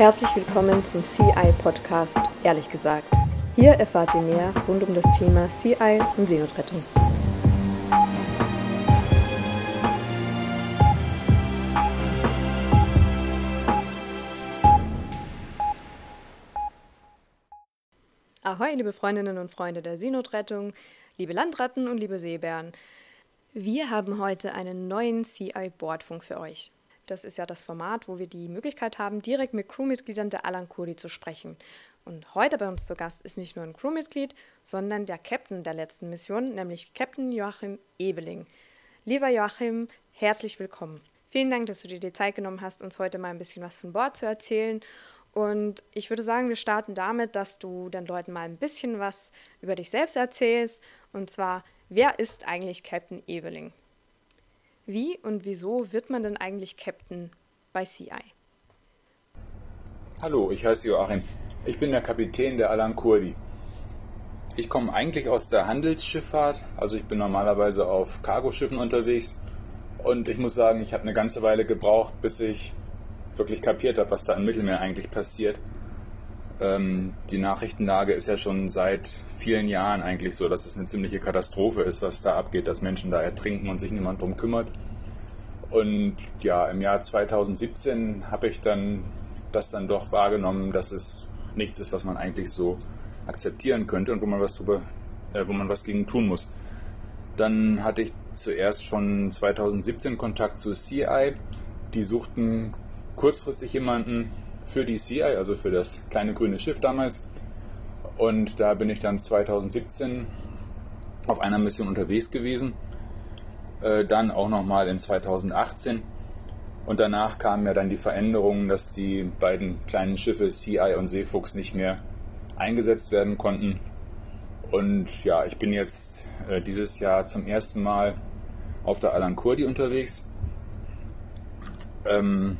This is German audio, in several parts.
Herzlich willkommen zum CI Podcast, ehrlich gesagt. Hier erfahrt ihr mehr rund um das Thema CI und Seenotrettung. Ahoi, liebe Freundinnen und Freunde der Seenotrettung, liebe Landratten und liebe Seebären. Wir haben heute einen neuen CI-Bordfunk für euch. Das ist ja das Format, wo wir die Möglichkeit haben, direkt mit Crewmitgliedern der Alan Kurdi zu sprechen. Und heute bei uns zu Gast ist nicht nur ein Crewmitglied, sondern der Captain der letzten Mission, nämlich Captain Joachim Ebeling. Lieber Joachim, herzlich willkommen. Vielen Dank, dass du dir die Zeit genommen hast, uns heute mal ein bisschen was von Bord zu erzählen. Und ich würde sagen, wir starten damit, dass du den Leuten mal ein bisschen was über dich selbst erzählst. Und zwar, wer ist eigentlich Captain Ebeling? Wie und wieso wird man denn eigentlich Captain bei CI? Hallo, ich heiße Joachim. Ich bin der Kapitän der Alan Kurdi. Ich komme eigentlich aus der Handelsschifffahrt, also ich bin normalerweise auf Cargoschiffen unterwegs und ich muss sagen, ich habe eine ganze Weile gebraucht, bis ich wirklich kapiert habe, was da im Mittelmeer eigentlich passiert. Ähm, die Nachrichtenlage ist ja schon seit vielen Jahren eigentlich so, dass es eine ziemliche Katastrophe ist, was da abgeht, dass Menschen da ertrinken und sich niemand drum kümmert. Und ja, im Jahr 2017 habe ich dann das dann doch wahrgenommen, dass es nichts ist, was man eigentlich so akzeptieren könnte und wo man was drüber, äh, wo man was gegen tun muss. Dann hatte ich zuerst schon 2017 Kontakt zu CI. Die suchten kurzfristig jemanden, für die CI, also für das kleine grüne Schiff damals. Und da bin ich dann 2017 auf einer Mission unterwegs gewesen. Äh, dann auch nochmal in 2018. Und danach kamen ja dann die Veränderungen, dass die beiden kleinen Schiffe CI und Seefuchs nicht mehr eingesetzt werden konnten. Und ja, ich bin jetzt äh, dieses Jahr zum ersten Mal auf der Alan Kurdi unterwegs. Ähm,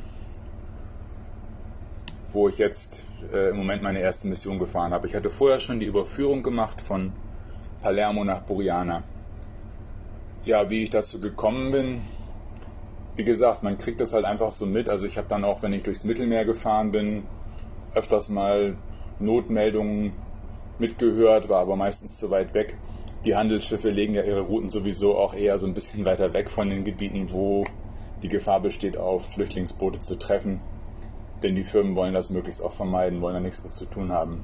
wo ich jetzt äh, im Moment meine erste Mission gefahren habe. Ich hatte vorher schon die Überführung gemacht von Palermo nach Buriana. Ja, wie ich dazu gekommen bin, wie gesagt, man kriegt das halt einfach so mit. Also ich habe dann auch, wenn ich durchs Mittelmeer gefahren bin, öfters mal Notmeldungen mitgehört, war aber meistens zu weit weg. Die Handelsschiffe legen ja ihre Routen sowieso auch eher so ein bisschen weiter weg von den Gebieten, wo die Gefahr besteht, auf Flüchtlingsboote zu treffen denn die Firmen wollen das möglichst auch vermeiden, wollen da nichts mit zu tun haben.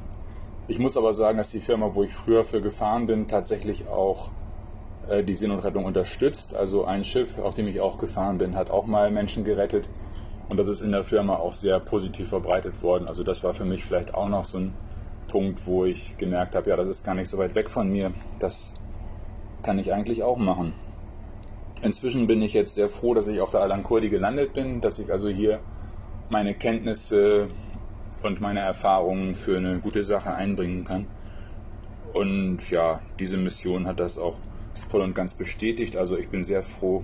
Ich muss aber sagen, dass die Firma, wo ich früher für gefahren bin, tatsächlich auch äh, die Seenotrettung unterstützt. Also ein Schiff, auf dem ich auch gefahren bin, hat auch mal Menschen gerettet. Und das ist in der Firma auch sehr positiv verbreitet worden. Also das war für mich vielleicht auch noch so ein Punkt, wo ich gemerkt habe, ja, das ist gar nicht so weit weg von mir. Das kann ich eigentlich auch machen. Inzwischen bin ich jetzt sehr froh, dass ich auf der Alan Kurdi gelandet bin, dass ich also hier meine Kenntnisse und meine Erfahrungen für eine gute Sache einbringen kann. Und ja, diese Mission hat das auch voll und ganz bestätigt. Also ich bin sehr froh,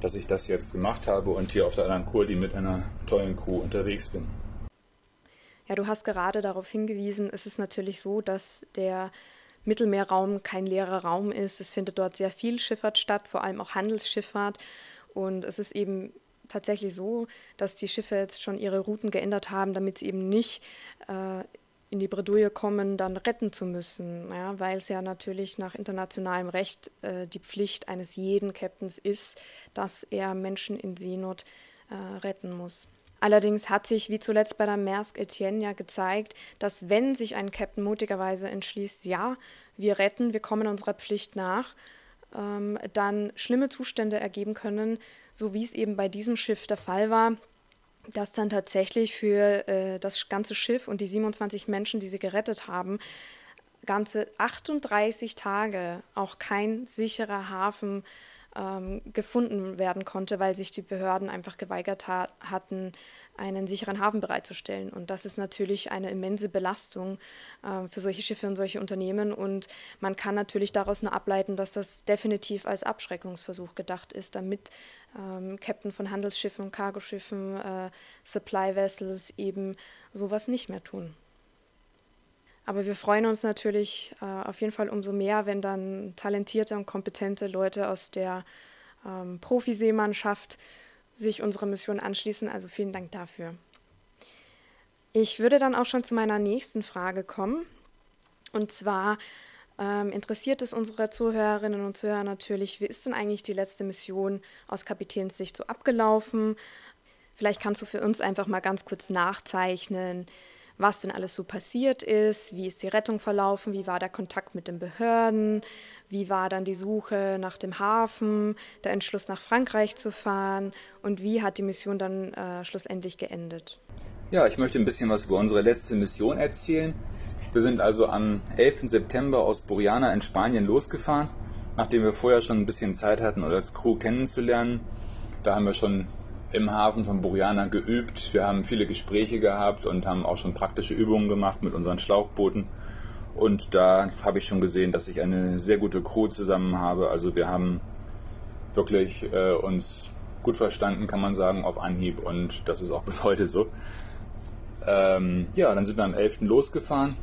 dass ich das jetzt gemacht habe und hier auf der Alan Kurdi mit einer tollen Crew unterwegs bin. Ja, du hast gerade darauf hingewiesen, es ist natürlich so, dass der Mittelmeerraum kein leerer Raum ist. Es findet dort sehr viel Schifffahrt statt, vor allem auch Handelsschifffahrt. Und es ist eben tatsächlich so, dass die Schiffe jetzt schon ihre Routen geändert haben, damit sie eben nicht äh, in die Bredouille kommen, dann retten zu müssen, ja, weil es ja natürlich nach internationalem Recht äh, die Pflicht eines jeden Captains ist, dass er Menschen in Seenot äh, retten muss. Allerdings hat sich, wie zuletzt bei der Maersk Etienne ja gezeigt, dass wenn sich ein Captain mutigerweise entschließt, ja, wir retten, wir kommen unserer Pflicht nach, ähm, dann schlimme Zustände ergeben können, so wie es eben bei diesem Schiff der Fall war, dass dann tatsächlich für äh, das ganze Schiff und die 27 Menschen, die sie gerettet haben, ganze 38 Tage auch kein sicherer Hafen ähm, gefunden werden konnte, weil sich die Behörden einfach geweigert ha hatten, einen sicheren Hafen bereitzustellen. Und das ist natürlich eine immense Belastung äh, für solche Schiffe und solche Unternehmen. Und man kann natürlich daraus nur ableiten, dass das definitiv als Abschreckungsversuch gedacht ist, damit ähm, Captain von Handelsschiffen, Cargoschiffen, äh, Supply Vessels eben sowas nicht mehr tun. Aber wir freuen uns natürlich äh, auf jeden Fall umso mehr, wenn dann talentierte und kompetente Leute aus der ähm, Profiseemannschaft sich unserer Mission anschließen. Also vielen Dank dafür. Ich würde dann auch schon zu meiner nächsten Frage kommen. Und zwar ähm, interessiert es unsere Zuhörerinnen und Zuhörer natürlich, wie ist denn eigentlich die letzte Mission aus Kapitänssicht so abgelaufen? Vielleicht kannst du für uns einfach mal ganz kurz nachzeichnen, was denn alles so passiert ist, wie ist die Rettung verlaufen, wie war der Kontakt mit den Behörden, wie war dann die Suche nach dem Hafen, der Entschluss nach Frankreich zu fahren und wie hat die Mission dann äh, schlussendlich geendet? Ja, ich möchte ein bisschen was über unsere letzte Mission erzählen. Wir sind also am 11. September aus Buriana in Spanien losgefahren, nachdem wir vorher schon ein bisschen Zeit hatten, uns als Crew kennenzulernen. Da haben wir schon im Hafen von Buriana geübt. Wir haben viele Gespräche gehabt und haben auch schon praktische Übungen gemacht mit unseren Schlauchbooten. Und da habe ich schon gesehen, dass ich eine sehr gute Crew zusammen habe. Also wir haben wirklich äh, uns gut verstanden, kann man sagen, auf Anhieb. Und das ist auch bis heute so. Ähm, ja, dann sind wir am 11. losgefahren.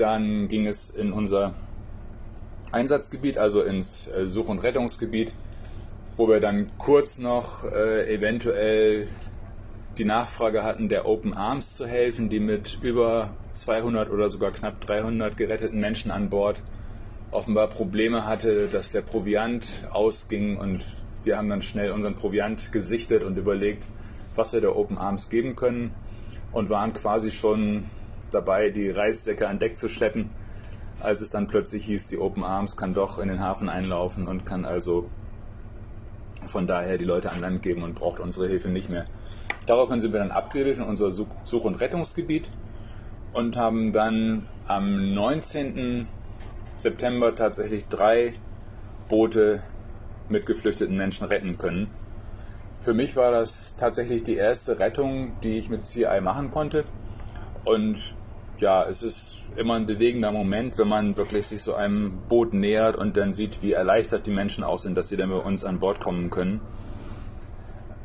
Dann ging es in unser Einsatzgebiet, also ins äh, Such- und Rettungsgebiet wo wir dann kurz noch äh, eventuell die Nachfrage hatten, der Open Arms zu helfen, die mit über 200 oder sogar knapp 300 geretteten Menschen an Bord offenbar Probleme hatte, dass der Proviant ausging und wir haben dann schnell unseren Proviant gesichtet und überlegt, was wir der Open Arms geben können und waren quasi schon dabei, die Reissäcke an Deck zu schleppen, als es dann plötzlich hieß, die Open Arms kann doch in den Hafen einlaufen und kann also von daher die Leute an Land geben und braucht unsere Hilfe nicht mehr. Daraufhin sind wir dann abgebildet in unser Such- und Rettungsgebiet und haben dann am 19. September tatsächlich drei Boote mit geflüchteten Menschen retten können. Für mich war das tatsächlich die erste Rettung, die ich mit CI machen konnte. Und ja, es ist immer ein bewegender Moment, wenn man wirklich sich so einem Boot nähert und dann sieht, wie erleichtert die Menschen auch sind, dass sie dann bei uns an Bord kommen können.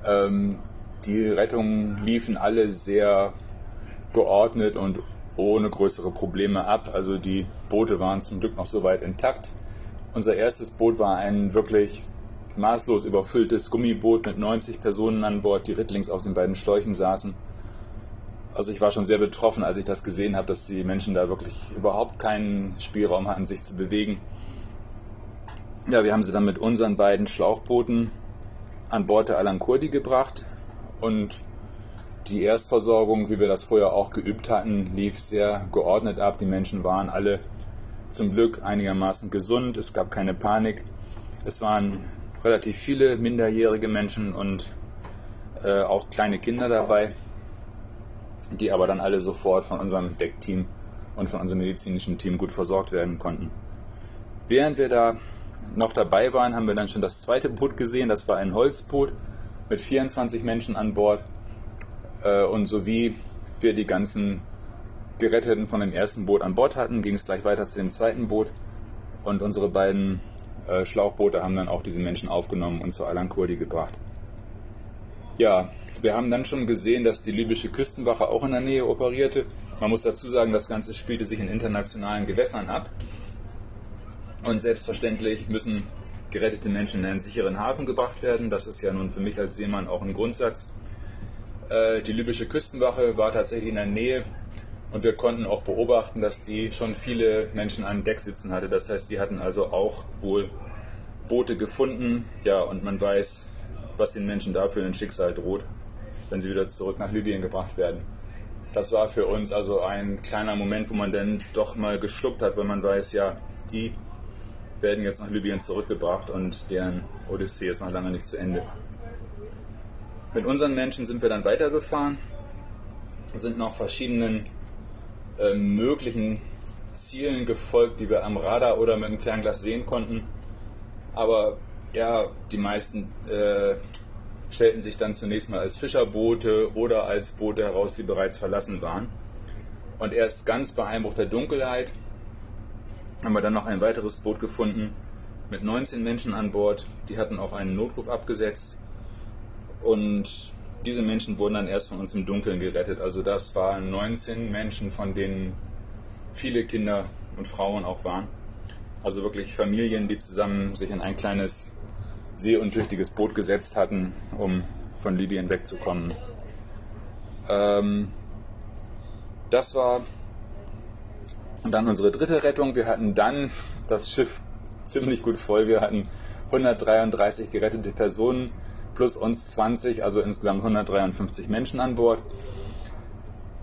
Ähm, die Rettungen liefen alle sehr geordnet und ohne größere Probleme ab. Also die Boote waren zum Glück noch soweit intakt. Unser erstes Boot war ein wirklich maßlos überfülltes Gummiboot mit 90 Personen an Bord, die rittlings auf den beiden Schläuchen saßen. Also ich war schon sehr betroffen, als ich das gesehen habe, dass die Menschen da wirklich überhaupt keinen Spielraum hatten, sich zu bewegen. Ja, wir haben sie dann mit unseren beiden Schlauchbooten an Bord der Alan Kurdi gebracht und die Erstversorgung, wie wir das vorher auch geübt hatten, lief sehr geordnet ab. Die Menschen waren alle zum Glück einigermaßen gesund. Es gab keine Panik. Es waren relativ viele minderjährige Menschen und äh, auch kleine Kinder dabei die aber dann alle sofort von unserem Deckteam und von unserem medizinischen Team gut versorgt werden konnten. Während wir da noch dabei waren, haben wir dann schon das zweite Boot gesehen. Das war ein Holzboot mit 24 Menschen an Bord. Äh, und sowie wir die ganzen Geretteten von dem ersten Boot an Bord hatten, ging es gleich weiter zu dem zweiten Boot. Und unsere beiden äh, Schlauchboote haben dann auch diese Menschen aufgenommen und zur Alan Kurdi gebracht. Ja, wir haben dann schon gesehen, dass die libysche Küstenwache auch in der Nähe operierte. Man muss dazu sagen, das Ganze spielte sich in internationalen Gewässern ab. Und selbstverständlich müssen gerettete Menschen in einen sicheren Hafen gebracht werden. Das ist ja nun für mich als Seemann auch ein Grundsatz. Äh, die libysche Küstenwache war tatsächlich in der Nähe und wir konnten auch beobachten, dass die schon viele Menschen an Deck sitzen hatte. Das heißt, die hatten also auch wohl Boote gefunden. Ja, und man weiß, was den Menschen dafür ein Schicksal droht, wenn sie wieder zurück nach Libyen gebracht werden. Das war für uns also ein kleiner Moment, wo man dann doch mal geschluckt hat, weil man weiß, ja, die werden jetzt nach Libyen zurückgebracht und deren Odyssee ist noch lange nicht zu Ende. Mit unseren Menschen sind wir dann weitergefahren, sind noch verschiedenen äh, möglichen Zielen gefolgt, die wir am Radar oder mit dem Fernglas sehen konnten. Aber ja, die meisten äh, stellten sich dann zunächst mal als Fischerboote oder als Boote heraus, die bereits verlassen waren. Und erst ganz bei Einbruch der Dunkelheit haben wir dann noch ein weiteres Boot gefunden mit 19 Menschen an Bord. Die hatten auch einen Notruf abgesetzt. Und diese Menschen wurden dann erst von uns im Dunkeln gerettet. Also das waren 19 Menschen, von denen viele Kinder und Frauen auch waren. Also wirklich Familien, die zusammen sich in ein kleines seeuntüchtiges Boot gesetzt hatten, um von Libyen wegzukommen. Ähm, das war dann unsere dritte Rettung. Wir hatten dann das Schiff ziemlich gut voll. Wir hatten 133 gerettete Personen plus uns 20, also insgesamt 153 Menschen an Bord.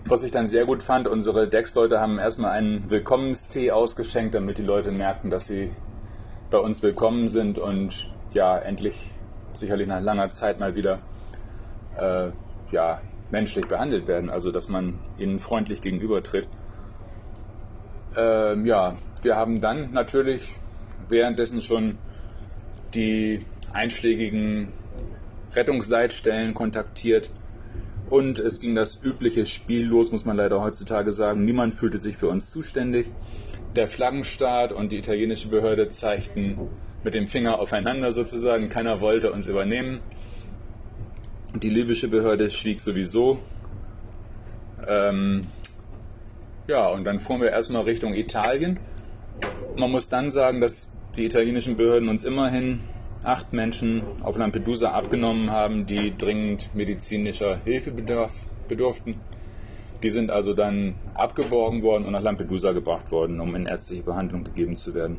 Was ich dann sehr gut fand, unsere Decksleute haben erstmal einen Willkommenstee ausgeschenkt, damit die Leute merken, dass sie bei uns willkommen sind und ja, endlich sicherlich nach langer Zeit mal wieder äh, ja, menschlich behandelt werden, also dass man ihnen freundlich gegenübertritt. Ähm, ja, wir haben dann natürlich währenddessen schon die einschlägigen Rettungsleitstellen kontaktiert und es ging das übliche Spiel los, muss man leider heutzutage sagen. Niemand fühlte sich für uns zuständig. Der Flaggenstaat und die italienische Behörde zeigten mit dem Finger aufeinander sozusagen. Keiner wollte uns übernehmen. Die libysche Behörde schwieg sowieso. Ähm, ja, und dann fuhren wir erstmal Richtung Italien. Man muss dann sagen, dass die italienischen Behörden uns immerhin acht Menschen auf Lampedusa abgenommen haben, die dringend medizinischer Hilfe bedurften. Die sind also dann abgeborgen worden und nach Lampedusa gebracht worden, um in ärztliche Behandlung gegeben zu werden.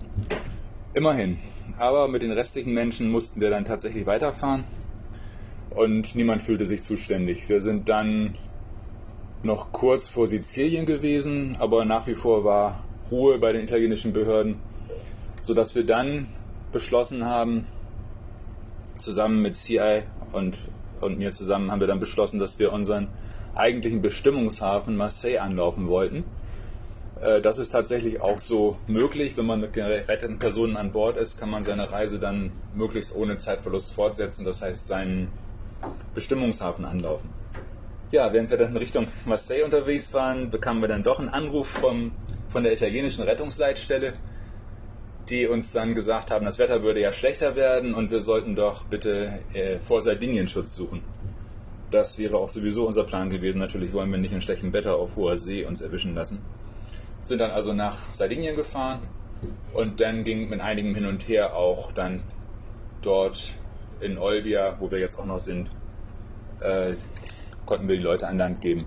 Immerhin. Aber mit den restlichen Menschen mussten wir dann tatsächlich weiterfahren und niemand fühlte sich zuständig. Wir sind dann noch kurz vor Sizilien gewesen, aber nach wie vor war Ruhe bei den italienischen Behörden, sodass wir dann beschlossen haben, zusammen mit CI und, und mir zusammen haben wir dann beschlossen, dass wir unseren eigentlichen Bestimmungshafen Marseille anlaufen wollten. Äh, das ist tatsächlich auch so möglich. Wenn man mit geretteten Personen an Bord ist, kann man seine Reise dann möglichst ohne Zeitverlust fortsetzen. Das heißt, seinen Bestimmungshafen anlaufen. Ja, während wir dann in Richtung Marseille unterwegs waren, bekamen wir dann doch einen Anruf vom, von der italienischen Rettungsleitstelle, die uns dann gesagt haben, das Wetter würde ja schlechter werden und wir sollten doch bitte äh, vor Sardinien Schutz suchen. Das wäre auch sowieso unser Plan gewesen. Natürlich wollen wir nicht in schlechtem Wetter auf hoher See uns erwischen lassen. Sind dann also nach Sardinien gefahren und dann ging mit einigem Hin und Her auch dann dort in Olbia, wo wir jetzt auch noch sind, äh, konnten wir die Leute an Land geben.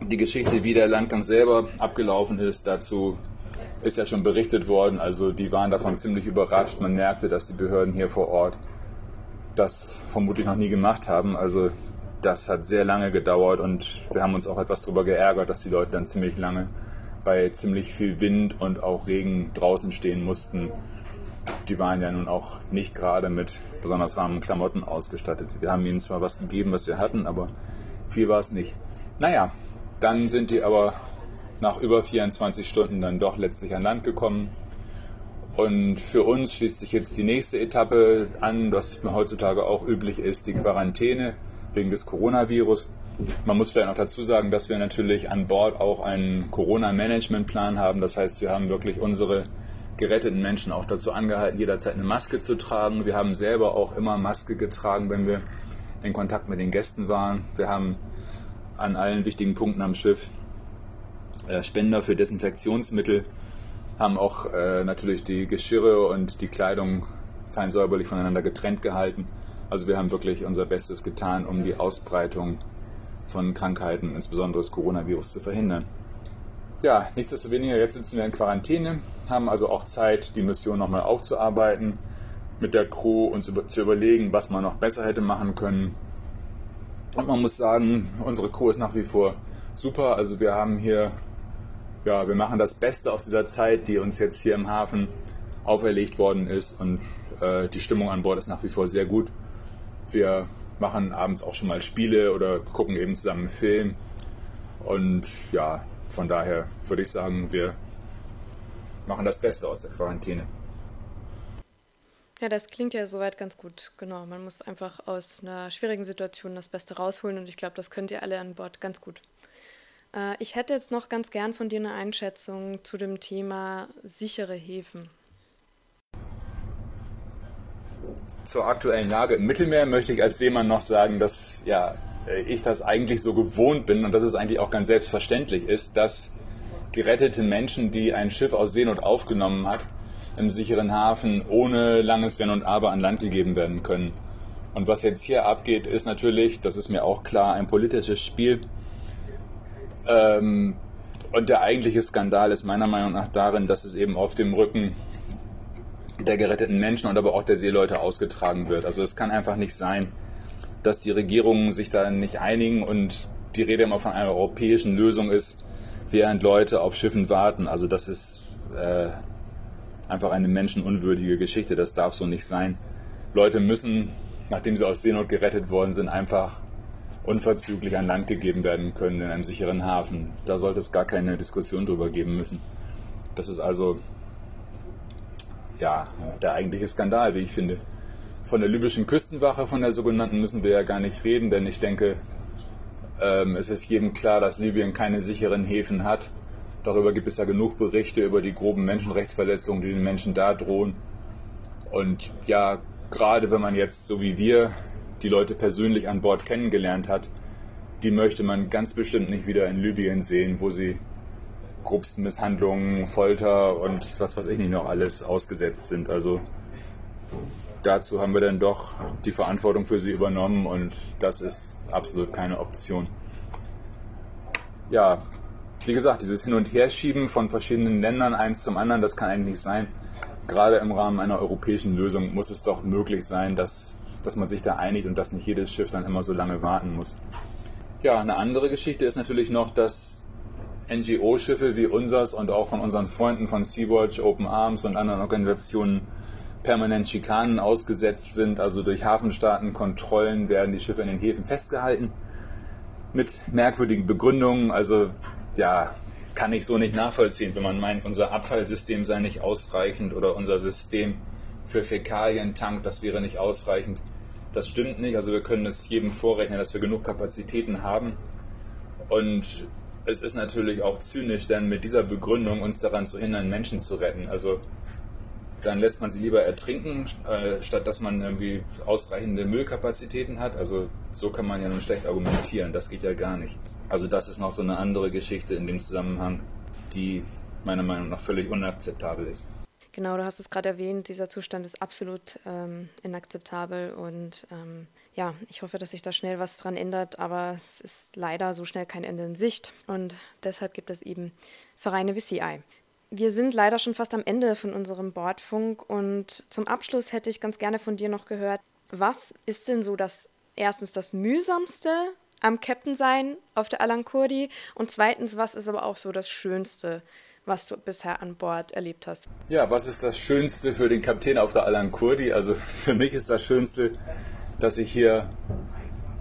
Die Geschichte, wie der Landgang selber abgelaufen ist, dazu ist ja schon berichtet worden. Also die waren davon ziemlich überrascht. Man merkte, dass die Behörden hier vor Ort das vermutlich noch nie gemacht haben. Also das hat sehr lange gedauert und wir haben uns auch etwas darüber geärgert, dass die Leute dann ziemlich lange bei ziemlich viel Wind und auch Regen draußen stehen mussten die waren ja nun auch nicht gerade mit besonders warmen Klamotten ausgestattet. Wir haben ihnen zwar was gegeben, was wir hatten, aber viel war es nicht. Naja, dann sind die aber nach über 24 Stunden dann doch letztlich an Land gekommen. Und für uns schließt sich jetzt die nächste Etappe an, was heutzutage auch üblich ist, die Quarantäne wegen des Coronavirus. Man muss vielleicht noch dazu sagen, dass wir natürlich an Bord auch einen Corona-Management-Plan haben. Das heißt, wir haben wirklich unsere geretteten Menschen auch dazu angehalten, jederzeit eine Maske zu tragen. Wir haben selber auch immer Maske getragen, wenn wir in Kontakt mit den Gästen waren. Wir haben an allen wichtigen Punkten am Schiff äh, Spender für Desinfektionsmittel, haben auch äh, natürlich die Geschirre und die Kleidung fein säuberlich voneinander getrennt gehalten. Also wir haben wirklich unser Bestes getan, um die Ausbreitung von Krankheiten, insbesondere des Coronavirus, zu verhindern. Ja, nichtsdestoweniger, jetzt sitzen wir in Quarantäne, haben also auch Zeit, die Mission nochmal aufzuarbeiten, mit der Crew und zu, zu überlegen, was man noch besser hätte machen können. Und man muss sagen, unsere Crew ist nach wie vor super. Also wir haben hier, ja, wir machen das Beste aus dieser Zeit, die uns jetzt hier im Hafen auferlegt worden ist. Und äh, die Stimmung an Bord ist nach wie vor sehr gut. Wir machen abends auch schon mal Spiele oder gucken eben zusammen einen Film. Und ja, von daher würde ich sagen, wir machen das Beste aus der Quarantäne. Ja, das klingt ja soweit ganz gut. Genau, man muss einfach aus einer schwierigen Situation das Beste rausholen und ich glaube, das könnt ihr alle an Bord ganz gut. Äh, ich hätte jetzt noch ganz gern von dir eine Einschätzung zu dem Thema sichere Häfen. Zur aktuellen Lage im Mittelmeer möchte ich als Seemann noch sagen, dass ja äh, ich das eigentlich so gewohnt bin und dass es eigentlich auch ganz selbstverständlich ist, dass gerettete Menschen, die ein Schiff aus Seenot aufgenommen hat, im sicheren Hafen ohne langes Wenn und Aber an Land gegeben werden können. Und was jetzt hier abgeht, ist natürlich, das ist mir auch klar, ein politisches Spiel. Ähm, und der eigentliche Skandal ist meiner Meinung nach darin, dass es eben auf dem Rücken der geretteten Menschen und aber auch der Seeleute ausgetragen wird. Also es kann einfach nicht sein, dass die Regierungen sich da nicht einigen und die Rede immer von einer europäischen Lösung ist, während Leute auf Schiffen warten. Also das ist äh, einfach eine menschenunwürdige Geschichte. Das darf so nicht sein. Leute müssen, nachdem sie aus Seenot gerettet worden sind, einfach unverzüglich an Land gegeben werden können in einem sicheren Hafen. Da sollte es gar keine Diskussion drüber geben müssen. Das ist also ja der eigentliche Skandal, wie ich finde. Von der libyschen Küstenwache, von der sogenannten, müssen wir ja gar nicht reden, denn ich denke, ähm, es ist jedem klar, dass Libyen keine sicheren Häfen hat. Darüber gibt es ja genug Berichte über die groben Menschenrechtsverletzungen, die den Menschen da drohen. Und ja, gerade wenn man jetzt, so wie wir, die Leute persönlich an Bord kennengelernt hat, die möchte man ganz bestimmt nicht wieder in Libyen sehen, wo sie grobsten Misshandlungen, Folter und was weiß ich nicht noch alles ausgesetzt sind. Also dazu haben wir dann doch die Verantwortung für sie übernommen und das ist absolut keine Option. Ja, wie gesagt, dieses Hin- und Herschieben von verschiedenen Ländern eins zum anderen, das kann eigentlich nicht sein. Gerade im Rahmen einer europäischen Lösung muss es doch möglich sein, dass, dass man sich da einigt und dass nicht jedes Schiff dann immer so lange warten muss. Ja, eine andere Geschichte ist natürlich noch, dass NGO-Schiffe wie unsers und auch von unseren Freunden von Sea-Watch, Open Arms und anderen Organisationen permanent Schikanen ausgesetzt sind. Also durch Hafenstaatenkontrollen werden die Schiffe in den Häfen festgehalten mit merkwürdigen Begründungen. Also ja, kann ich so nicht nachvollziehen, wenn man meint, unser Abfallsystem sei nicht ausreichend oder unser System für Fäkalientank, das wäre nicht ausreichend. Das stimmt nicht. Also wir können es jedem vorrechnen, dass wir genug Kapazitäten haben. Und es ist natürlich auch zynisch, dann mit dieser Begründung uns daran zu hindern, Menschen zu retten. Also dann lässt man sie lieber ertrinken, äh, statt dass man irgendwie ausreichende Müllkapazitäten hat. Also so kann man ja nur schlecht argumentieren, das geht ja gar nicht. Also das ist noch so eine andere Geschichte in dem Zusammenhang, die meiner Meinung nach völlig unakzeptabel ist. Genau, du hast es gerade erwähnt, dieser Zustand ist absolut ähm, inakzeptabel und ähm, ja, ich hoffe, dass sich da schnell was dran ändert, aber es ist leider so schnell kein Ende in Sicht und deshalb gibt es eben Vereine wie CI. Wir sind leider schon fast am Ende von unserem Bordfunk und zum Abschluss hätte ich ganz gerne von dir noch gehört, was ist denn so das erstens das mühsamste am Captain sein auf der Alan Kurdi und zweitens, was ist aber auch so das Schönste, was du bisher an Bord erlebt hast? Ja, was ist das Schönste für den Kapitän auf der Alan Kurdi? Also für mich ist das Schönste, dass ich hier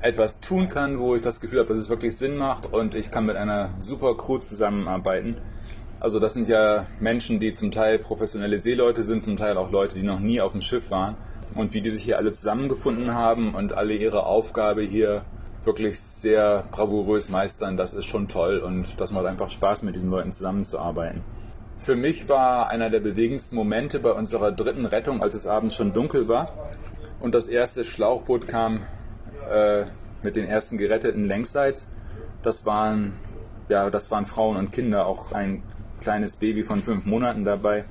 etwas tun kann, wo ich das Gefühl habe, dass es wirklich Sinn macht und ich kann mit einer super Crew zusammenarbeiten also das sind ja Menschen, die zum Teil professionelle Seeleute sind, zum Teil auch Leute, die noch nie auf dem Schiff waren. Und wie die sich hier alle zusammengefunden haben und alle ihre Aufgabe hier wirklich sehr bravourös meistern, das ist schon toll und das macht einfach Spaß, mit diesen Leuten zusammenzuarbeiten. Für mich war einer der bewegendsten Momente bei unserer dritten Rettung, als es abends schon dunkel war und das erste Schlauchboot kam äh, mit den ersten geretteten Längsseits. Das waren, ja, das waren Frauen und Kinder, auch ein kleines Baby von fünf Monaten dabei.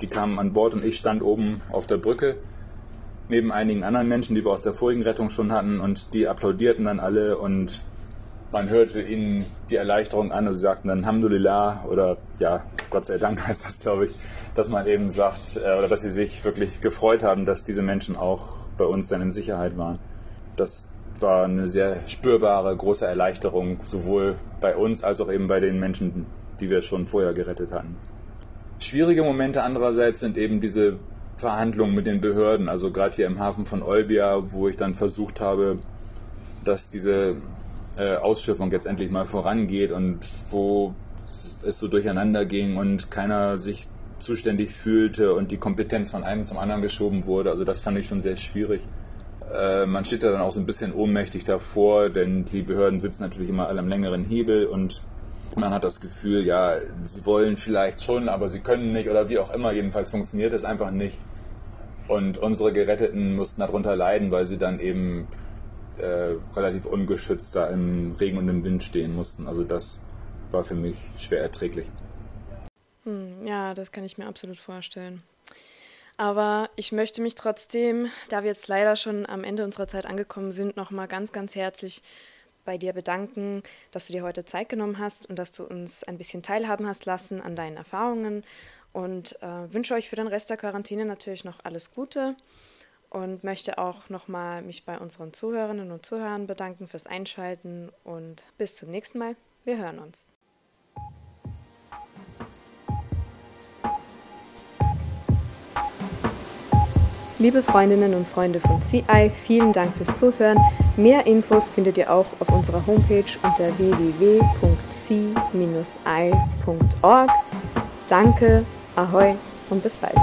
Die kamen an Bord und ich stand oben auf der Brücke neben einigen anderen Menschen, die wir aus der vorigen Rettung schon hatten und die applaudierten dann alle und man hörte ihnen die Erleichterung an. Also sie sagten dann Alhamdulillah oder ja, Gott sei Dank heißt das, glaube ich, dass man eben sagt äh, oder dass sie sich wirklich gefreut haben, dass diese Menschen auch bei uns dann in Sicherheit waren. Das war eine sehr spürbare, große Erleichterung, sowohl bei uns als auch eben bei den Menschen, die wir schon vorher gerettet hatten. Schwierige Momente andererseits sind eben diese Verhandlungen mit den Behörden, also gerade hier im Hafen von Olbia, wo ich dann versucht habe, dass diese äh, Ausschiffung jetzt endlich mal vorangeht und wo es so durcheinander ging und keiner sich zuständig fühlte und die Kompetenz von einem zum anderen geschoben wurde. Also das fand ich schon sehr schwierig. Äh, man steht da dann auch so ein bisschen ohnmächtig davor, denn die Behörden sitzen natürlich immer alle am längeren Hebel und man hat das Gefühl, ja, sie wollen vielleicht schon, aber sie können nicht oder wie auch immer. Jedenfalls funktioniert es einfach nicht. Und unsere Geretteten mussten darunter leiden, weil sie dann eben äh, relativ ungeschützt da im Regen und im Wind stehen mussten. Also das war für mich schwer erträglich. Hm, ja, das kann ich mir absolut vorstellen. Aber ich möchte mich trotzdem, da wir jetzt leider schon am Ende unserer Zeit angekommen sind, nochmal ganz, ganz herzlich bei dir bedanken, dass du dir heute Zeit genommen hast und dass du uns ein bisschen teilhaben hast lassen an deinen Erfahrungen und äh, wünsche euch für den Rest der Quarantäne natürlich noch alles Gute und möchte auch nochmal mich bei unseren Zuhörerinnen und Zuhörern bedanken fürs Einschalten und bis zum nächsten Mal. Wir hören uns. Liebe Freundinnen und Freunde von CI, vielen Dank fürs Zuhören. Mehr Infos findet ihr auch auf unserer Homepage unter www.c-i.org. Danke, ahoi und bis bald.